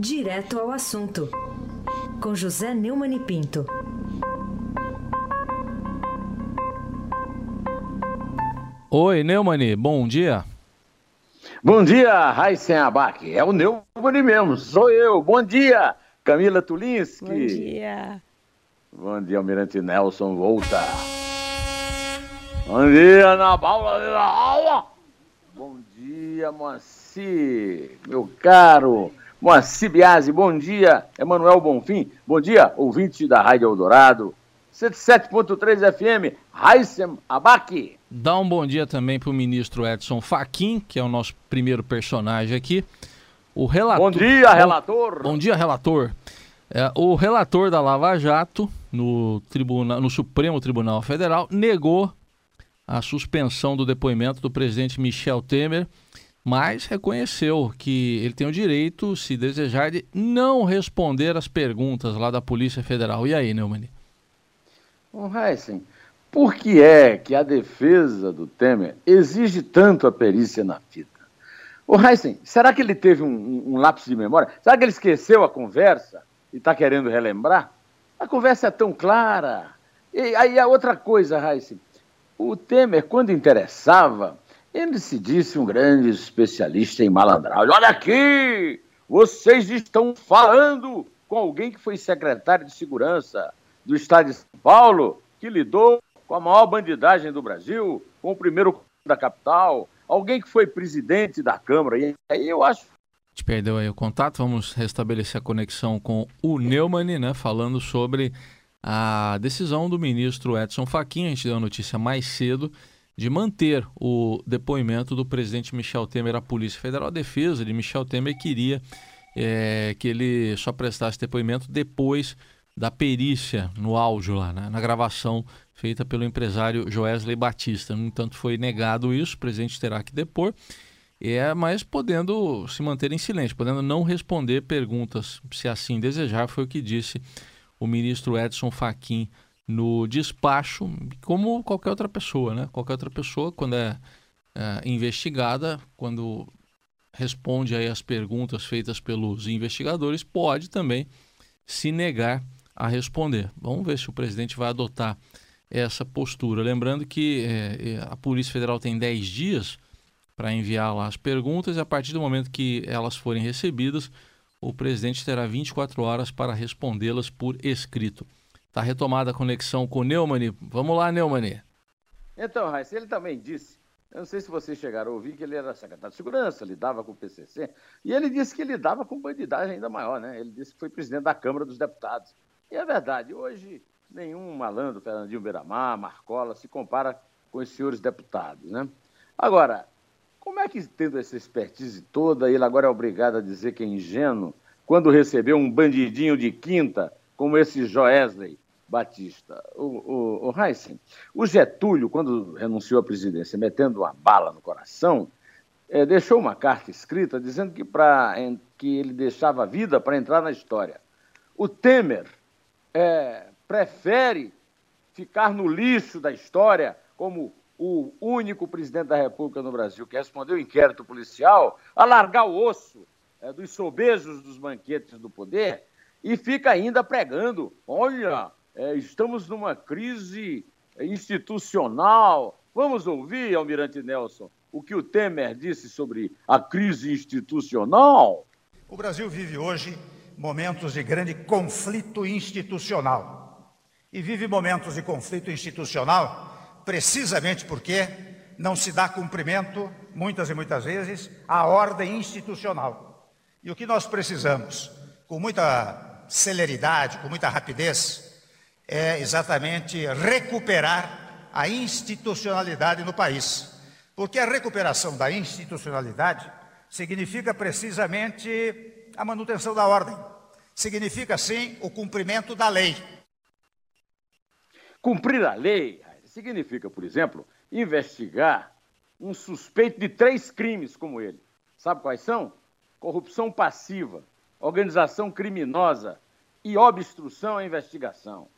Direto ao assunto, com José Neumann e Pinto. Oi, Neumani, bom dia. Bom dia, Raíssen Abac. É o Neumani mesmo, sou eu. Bom dia, Camila Tulinski. Bom dia. Bom dia, Almirante Nelson Volta. Bom dia, Ana Paula de Aula. Bom dia, Moacir, meu caro. Moacir Biasi, bom dia. Emanuel Bonfim, bom dia, ouvinte da Rádio Eldorado. 107.3 FM, Raíssen Abac. Dá um bom dia também para o ministro Edson Fachin, que é o nosso primeiro personagem aqui. O relator... Bom dia, relator. Bom, bom dia, relator. É, o relator da Lava Jato no, tribunal, no Supremo Tribunal Federal negou a suspensão do depoimento do presidente Michel Temer, mas reconheceu que ele tem o direito, se desejar, de não responder às perguntas lá da Polícia Federal. E aí, Neumann? Bom, Heisen, por que é que a defesa do Temer exige tanto a perícia na fita? O Heisen, será que ele teve um, um, lapso de memória? Será que ele esqueceu a conversa e está querendo relembrar? A conversa é tão clara. E aí a outra coisa, Heisen, o Temer, quando interessava, ele se disse um grande especialista em malandragem. Olha aqui, vocês estão falando com alguém que foi secretário de segurança do Estado de São Paulo, que lidou com a maior bandidagem do Brasil, com o primeiro da capital, alguém que foi presidente da Câmara. E aí eu acho. Gente perdeu aí o contato, vamos restabelecer a conexão com o Neumann, né, falando sobre a decisão do ministro Edson Fachin, a gente deu a notícia mais cedo, de manter o depoimento do presidente Michel Temer à Polícia Federal. A defesa de Michel Temer queria é, que ele só prestasse depoimento depois da perícia no áudio lá, né, na gravação feita pelo empresário Joesley Batista. No entanto, foi negado isso, o presidente terá que depor, é, mas podendo se manter em silêncio, podendo não responder perguntas, se assim desejar, foi o que disse o ministro Edson Fachin no despacho, como qualquer outra pessoa, né? Qualquer outra pessoa, quando é, é investigada, quando responde aí as perguntas feitas pelos investigadores, pode também se negar a responder. Vamos ver se o presidente vai adotar essa postura. Lembrando que é, é a Polícia Federal tem 10 dias para enviar lá as perguntas e a partir do momento que elas forem recebidas, o presidente terá 24 horas para respondê-las por escrito. Está retomada a conexão com o Neumann. Vamos lá, Neumann. Então, Raíssa, ele também disse, eu não sei se vocês chegaram a ouvir, que ele era secretário de segurança, lidava com o PCC, e ele disse que lidava com bandidagem ainda maior, né? Ele disse que foi presidente da Câmara dos Deputados. E é verdade, hoje nenhum malandro, Fernandinho Beiramar, Marcola, se compara com os senhores deputados, né? Agora, como é que, tendo essa expertise toda, ele agora é obrigado a dizer que é ingênuo quando recebeu um bandidinho de quinta como esse Joesley Batista? O, o, o o Getúlio, quando renunciou à presidência, metendo uma bala no coração, é, deixou uma carta escrita dizendo que, pra, que ele deixava a vida para entrar na história. O Temer é, prefere ficar no lixo da história como o único presidente da República no Brasil que respondeu inquérito policial, a largar o osso é, dos sobejos dos banquetes do poder e fica ainda pregando: olha, é, estamos numa crise institucional. Vamos ouvir, Almirante Nelson, o que o Temer disse sobre a crise institucional? O Brasil vive hoje momentos de grande conflito institucional. E vive momentos de conflito institucional precisamente porque não se dá cumprimento, muitas e muitas vezes, à ordem institucional. E o que nós precisamos, com muita celeridade, com muita rapidez, é exatamente recuperar a institucionalidade no país. Porque a recuperação da institucionalidade significa precisamente a manutenção da ordem. Significa, sim, o cumprimento da lei. Cumprir a lei significa, por exemplo, investigar um suspeito de três crimes como ele. Sabe quais são? Corrupção passiva, organização criminosa e obstrução à investigação.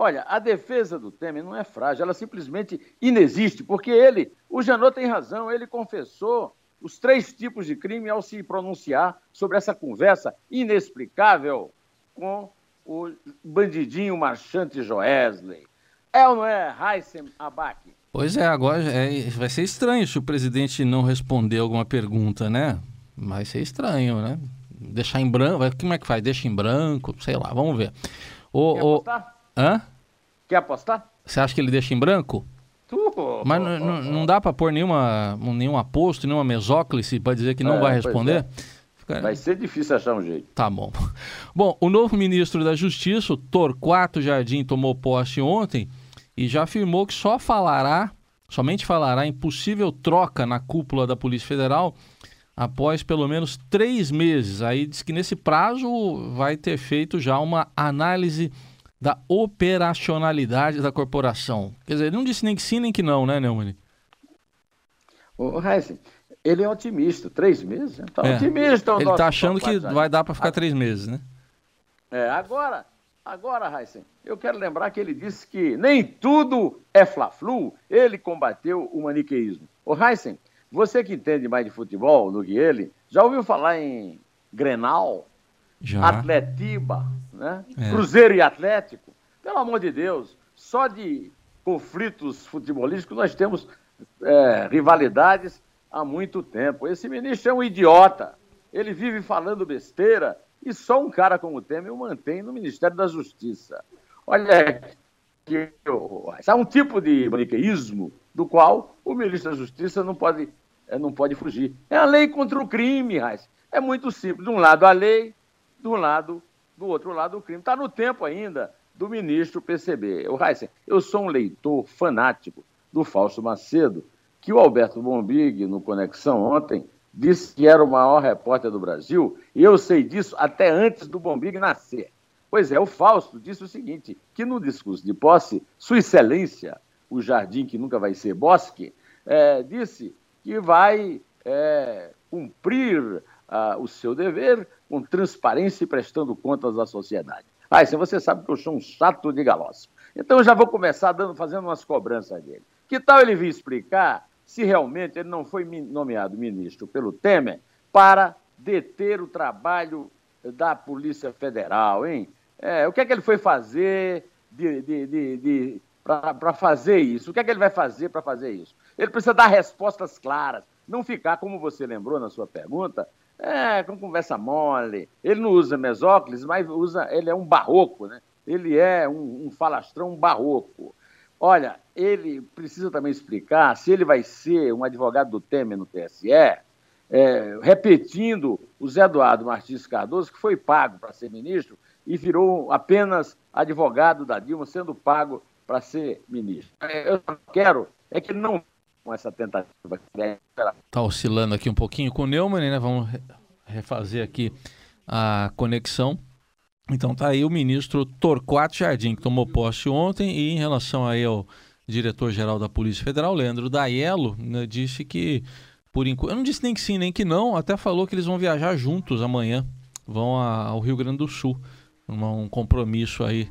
Olha, a defesa do Temer não é frágil, ela simplesmente inexiste, porque ele, o Janot tem razão, ele confessou os três tipos de crime ao se pronunciar sobre essa conversa inexplicável com o bandidinho marchante Joesley. É ou não é, Heissem Abac? Pois é, agora é, vai ser estranho se o presidente não responder alguma pergunta, né? Vai ser estranho, né? Deixar em branco, como é que faz? Deixa em branco, sei lá, vamos ver. O, Quer apostar? Hã? Quer apostar? Você acha que ele deixa em branco? Mas não dá para pôr nenhuma, nenhum aposto, nenhuma mesóclise para dizer que não é, vai responder? É. Vai ser difícil achar um jeito. Tá bom. Bom, o novo ministro da Justiça, o Torquato Jardim, tomou posse ontem e já afirmou que só falará, somente falará em possível troca na cúpula da Polícia Federal após pelo menos três meses. Aí diz que nesse prazo vai ter feito já uma análise da operacionalidade da corporação. Quer dizer, ele não disse nem que sim nem que não, né, Neumann? O Heisen, ele é otimista. Três meses? Tá é. otimista. Ele está achando que vai dar para ficar três meses, né? É, agora, agora, Heisen, eu quero lembrar que ele disse que nem tudo é fla-flu. Ele combateu o maniqueísmo. O Heisen, você que entende mais de futebol do que ele, já ouviu falar em Grenal? Já. Atletiba, né? É. Cruzeiro e Atlético. Pelo amor de Deus, só de conflitos futebolísticos nós temos é, rivalidades há muito tempo. Esse ministro é um idiota. Ele vive falando besteira e só um cara como o Temer o mantém no Ministério da Justiça. Olha, que, há um tipo de maniqueísmo do qual o ministro da Justiça não pode, é, não pode fugir. É a lei contra o crime, Raiz. É muito simples. De um lado a lei, do lado, do outro lado o crime. Está no tempo ainda do ministro perceber. O Heisen, eu sou um leitor fanático do Fausto Macedo, que o Alberto Bombig, no Conexão ontem, disse que era o maior repórter do Brasil, e eu sei disso até antes do Bombig nascer. Pois é, o Fausto disse o seguinte, que no discurso de posse, Sua Excelência, o jardim que nunca vai ser bosque, é, disse que vai é, cumprir o seu dever com transparência e prestando contas à sociedade. Ah, isso você sabe que eu sou um chato de galoça. Então eu já vou começar dando, fazendo umas cobranças dele. Que tal ele vir explicar se realmente ele não foi nomeado ministro pelo Temer para deter o trabalho da Polícia Federal, hein? É, o que é que ele foi fazer de, de, de, de para fazer isso? O que é que ele vai fazer para fazer isso? Ele precisa dar respostas claras, não ficar, como você lembrou na sua pergunta, é, com conversa mole. Ele não usa mesóclise, mas usa, ele é um barroco, né? Ele é um, um falastrão barroco. Olha, ele precisa também explicar se ele vai ser um advogado do Temer no TSE, é, repetindo o Zé Eduardo Martins Cardoso, que foi pago para ser ministro e virou apenas advogado da Dilma, sendo pago para ser ministro. É, eu quero é que ele não com essa tentativa. Está oscilando aqui um pouquinho com o Neumann, né? Vamos refazer aqui a conexão. Então tá aí o ministro Torquato Jardim, que tomou posse ontem, e em relação aí ao diretor-geral da Polícia Federal, Leandro Daiello, né, disse que, por enquanto, eu não disse nem que sim, nem que não, até falou que eles vão viajar juntos amanhã, vão a, ao Rio Grande do Sul, um compromisso aí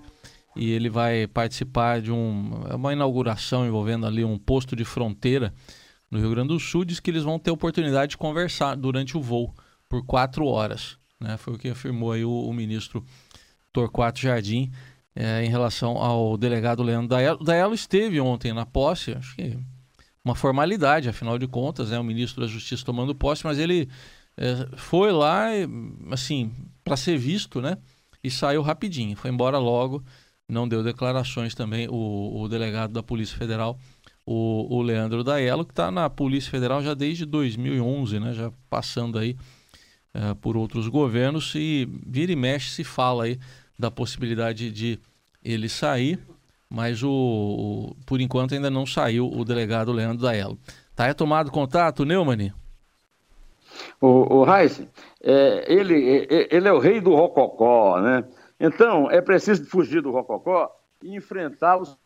e ele vai participar de um, é uma inauguração envolvendo ali um posto de fronteira no Rio Grande do Sul. Diz que eles vão ter oportunidade de conversar durante o voo por quatro horas. Né? Foi o que afirmou aí o, o ministro Torquato Jardim é, em relação ao delegado Leandro Daelo. Daelo esteve ontem na posse, acho que uma formalidade, afinal de contas, né? o ministro da Justiça tomando posse, mas ele é, foi lá, assim, para ser visto, né? E saiu rapidinho, foi embora logo não deu declarações também o, o delegado da Polícia Federal, o, o Leandro Daello, que está na Polícia Federal já desde 2011, né, já passando aí uh, por outros governos e vira e mexe se fala aí da possibilidade de ele sair, mas o, o por enquanto ainda não saiu o delegado Leandro Daello. Tá é tomado contato, Neumann? O, o Heisen, é, ele, é, ele é o rei do rococó, né? Então, é preciso fugir do rococó e enfrentar os.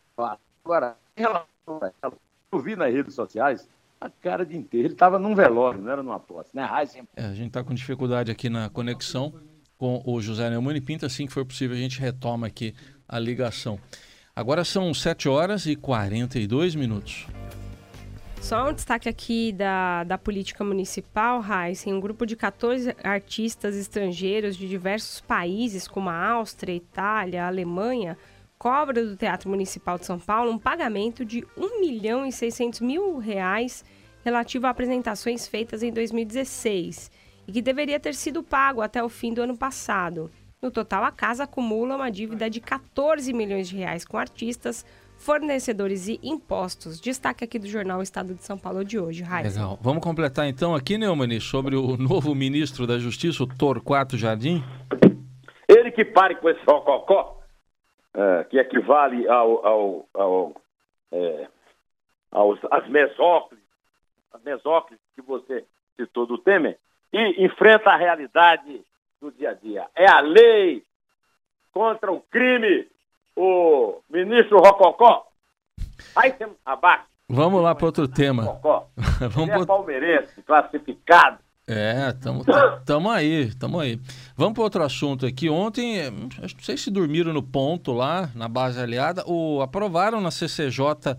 Agora, em relação a ela, eu vi nas redes sociais a cara de inteiro. Ele estava num velório, não era numa posse, né? É, a gente está com dificuldade aqui na conexão com o José Neumann e Pinto. Assim que for possível, a gente retoma aqui a ligação. Agora são 7 horas e 42 minutos. Só um destaque aqui da, da política municipal, Heisen. Um grupo de 14 artistas estrangeiros de diversos países, como a Áustria, Itália, Alemanha, cobra do Teatro Municipal de São Paulo um pagamento de 1 milhão e 600 mil reais relativo a apresentações feitas em 2016 e que deveria ter sido pago até o fim do ano passado. No total, a casa acumula uma dívida de 14 milhões de reais com artistas, fornecedores e impostos. Destaque aqui do jornal Estado de São Paulo de hoje, Raiz. Legal. Vamos completar então aqui, Neumani, sobre o novo ministro da Justiça, o Torquato Jardim. Ele que pare com esse rococó, é, que equivale ao, ao, ao é, aos, às mesóclises, as mesóclises que você citou do Temer, e enfrenta a realidade do dia a dia. É a lei contra o crime o ministro Rococó. Aí temos. Vamos lá para outro tema. Rococó. Vamos Ele é palmeirense, classificado. É, estamos tamo aí, estamos aí. Vamos para outro assunto aqui. Ontem, não sei se dormiram no ponto lá, na base aliada, o, aprovaram na CCJ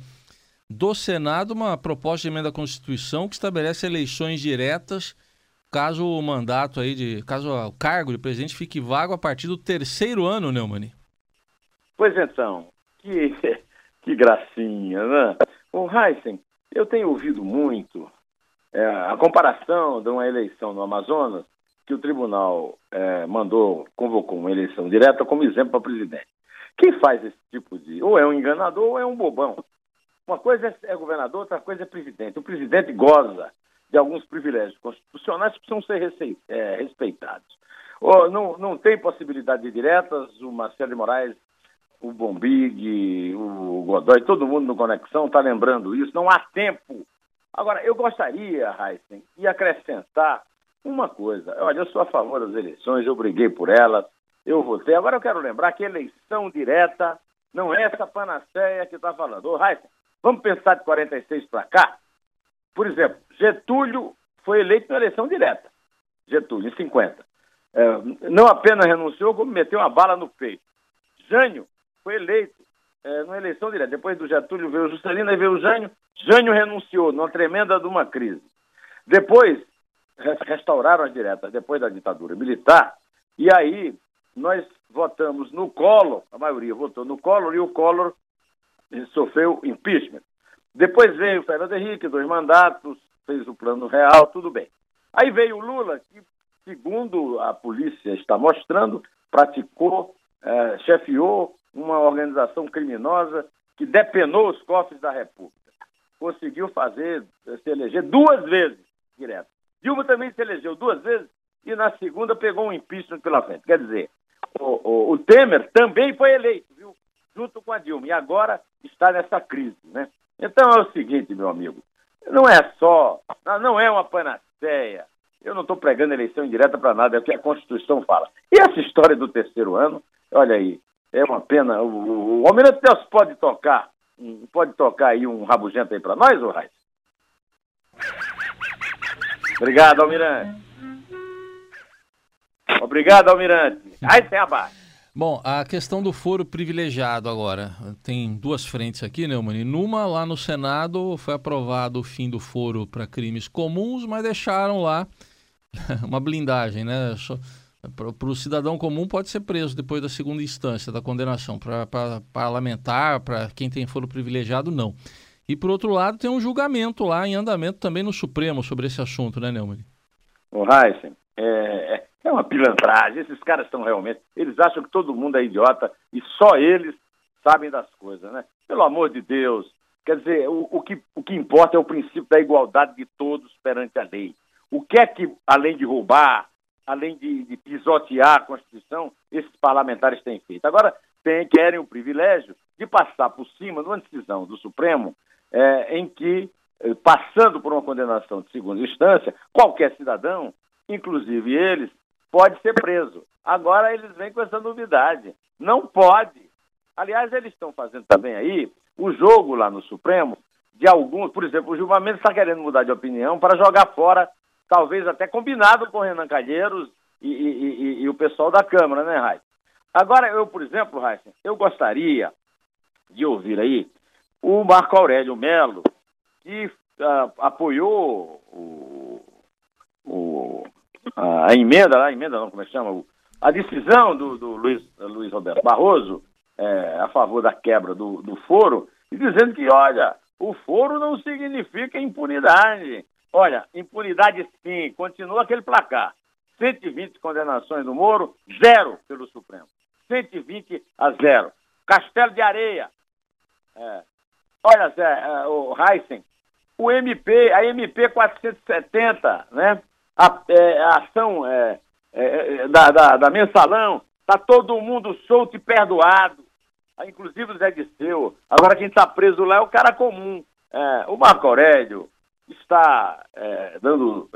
do Senado uma proposta de emenda à Constituição que estabelece eleições diretas caso o mandato aí de, caso o cargo de presidente fique vago a partir do terceiro ano, Neumani. Pois então, que, que gracinha, né? O Heisen, eu tenho ouvido muito é, a comparação de uma eleição no Amazonas, que o tribunal é, mandou, convocou uma eleição direta como exemplo para presidente. Quem faz esse tipo de. ou é um enganador ou é um bobão. Uma coisa é, é governador, outra coisa é presidente. O presidente goza de alguns privilégios constitucionais que precisam ser é, respeitados. Ou não, não tem possibilidade de diretas, o Marcelo de Moraes o Bombig, o Godoy, todo mundo no Conexão está lembrando isso. Não há tempo. Agora, eu gostaria, Heisen, de acrescentar uma coisa. Olha, eu sou a favor das eleições, eu briguei por elas, eu votei. Agora eu quero lembrar que eleição direta não é essa panaceia que está falando. Ô, Heisen, vamos pensar de 46 para cá? Por exemplo, Getúlio foi eleito na eleição direta. Getúlio, em 50. É, não apenas renunciou, como meteu uma bala no peito. Jânio foi eleito é, numa eleição direta. Depois do Getúlio veio o Juscelino e veio o Jânio. Jânio renunciou numa tremenda de uma crise. Depois restauraram as diretas, depois da ditadura militar. E aí nós votamos no Collor, a maioria votou no Collor, e o Collor sofreu impeachment. Depois veio o Fernando Henrique, dois mandatos, fez o plano real, tudo bem. Aí veio o Lula, que, segundo a polícia está mostrando, praticou, é, chefiou uma organização criminosa que depenou os cofres da República. Conseguiu fazer, se eleger duas vezes direto. Dilma também se elegeu duas vezes e na segunda pegou um impeachment pela frente. Quer dizer, o, o, o Temer também foi eleito, viu? Junto com a Dilma. E agora está nessa crise, né? Então é o seguinte, meu amigo. Não é só, não é uma panaceia. Eu não estou pregando eleição indireta para nada, é o que a Constituição fala. E essa história do terceiro ano, olha aí, é uma pena. O, o Almirante Deus pode tocar, pode tocar aí um rabugento aí para nós, ô Raiz? Obrigado, Almirante. Obrigado, Almirante. Aí sem abaixo. Bom, a questão do foro privilegiado agora. Tem duas frentes aqui, né, Mani? Numa, lá no Senado, foi aprovado o fim do foro para crimes comuns, mas deixaram lá uma blindagem, né? Para o cidadão comum pode ser preso depois da segunda instância da condenação. Para parlamentar, para quem tem foro privilegiado, não. E por outro lado, tem um julgamento lá em andamento também no Supremo sobre esse assunto, né, Neumann? O Heisen, é, é uma pilantragem. Esses caras estão realmente. Eles acham que todo mundo é idiota e só eles sabem das coisas, né? Pelo amor de Deus. Quer dizer, o, o, que, o que importa é o princípio da igualdade de todos perante a lei. O que é que, além de roubar, além de, de, pisotear a Constituição, esses parlamentares têm feito. Agora, tem, querem o privilégio de passar por cima de uma decisão do Supremo é, em que, é, passando por uma condenação de segunda instância, qualquer cidadão, inclusive eles, pode ser preso. Agora eles vêm com essa novidade. Não pode. Aliás, eles estão fazendo também aí o jogo lá no Supremo de alguns, por exemplo, o Gilmar Mendes está querendo mudar de opinião para jogar fora talvez até combinado com o Renan Calheiros e, e, e, e o pessoal da Câmara, né, Raíssa? Agora, eu, por exemplo, Raíssa, eu gostaria de ouvir aí o Marco Aurélio Melo, que uh, apoiou o, o, a emenda, a emenda não, como é que chama? A decisão do, do Luiz, Luiz Roberto Barroso é, a favor da quebra do, do foro, e dizendo que, olha, o foro não significa impunidade. Olha, impunidade sim, continua aquele placar. 120 condenações do Moro, zero pelo Supremo. 120 a zero. Castelo de Areia. É. Olha, Zé, é, o Heisen, o MP, a MP 470, né? A, é, a ação é, é, da, da, da, mensalão, tá todo mundo solto e perdoado. Inclusive o Zé Disseu. Agora quem está preso lá é o cara comum. O Marco Aurélio está dando,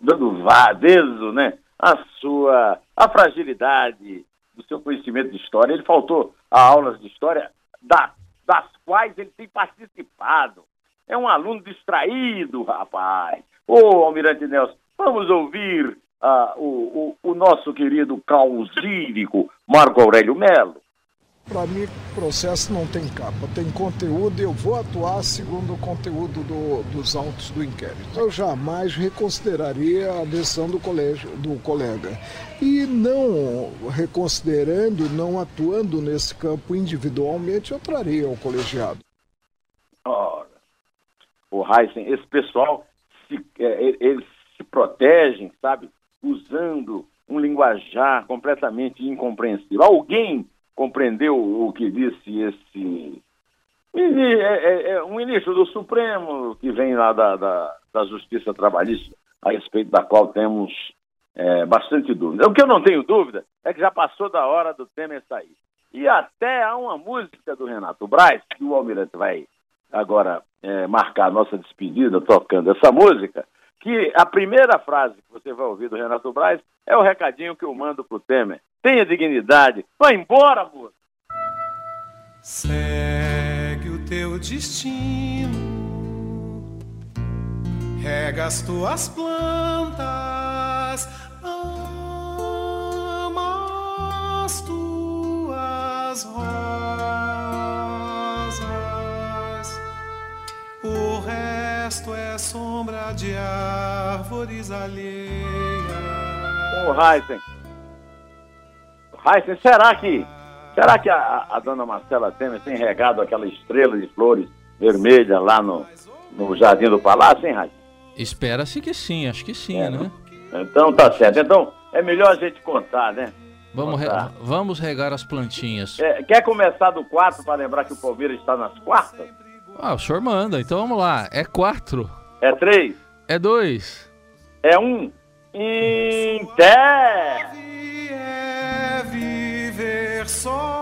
dando vadezo, né? A sua a fragilidade do seu conhecimento de história. Ele faltou a aulas de história da, das quais ele tem participado. É um aluno distraído, rapaz. Ô, Almirante Nelson, vamos ouvir uh, o, o, o, nosso querido causírico Marco Aurélio Melo. Para mim, processo não tem capa, tem conteúdo e eu vou atuar segundo o conteúdo do, dos autos do inquérito. Eu jamais reconsideraria a decisão do, colégio, do colega. E não reconsiderando, não atuando nesse campo individualmente, eu traria ao colegiado. Ora, o Heisen, esse pessoal, se, é, eles se protegem, sabe, usando um linguajar completamente incompreensível. Alguém compreendeu o que disse esse é, é, é um ministro do Supremo que vem lá da, da, da Justiça Trabalhista, a respeito da qual temos é, bastante dúvida. O que eu não tenho dúvida é que já passou da hora do Temer sair. E até há uma música do Renato Braz, que o Almirante vai agora é, marcar a nossa despedida tocando essa música, que a primeira frase que você vai ouvir do Renato Braz é o recadinho que eu mando pro Temer tenha dignidade. Vai embora, moço. Segue o teu destino, rega as tuas plantas, ama as tuas rosas. Resto é sombra de árvores alheias. Ô, Heisen, Heisen, será que, será que a, a, dona Marcela Temer tem regado aquela estrela de flores vermelha lá no, no Jardim do Palácio, hein, Heisen? Espera-se que sim, acho que sim, é, né? Então tá certo. Então é melhor a gente contar, né? Vamos, re vamos regar as plantinhas. É, quer começar do 4 para lembrar que o Palmeiras está nas quartas? Ah, o senhor manda. Então vamos lá. É 4. É 3. É 2. É 1. Um. Inter! só.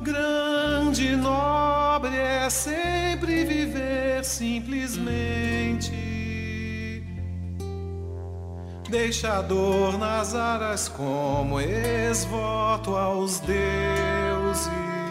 Grande nobre é sempre viver simplesmente. Deixador nas aras como ex-voto aos deuses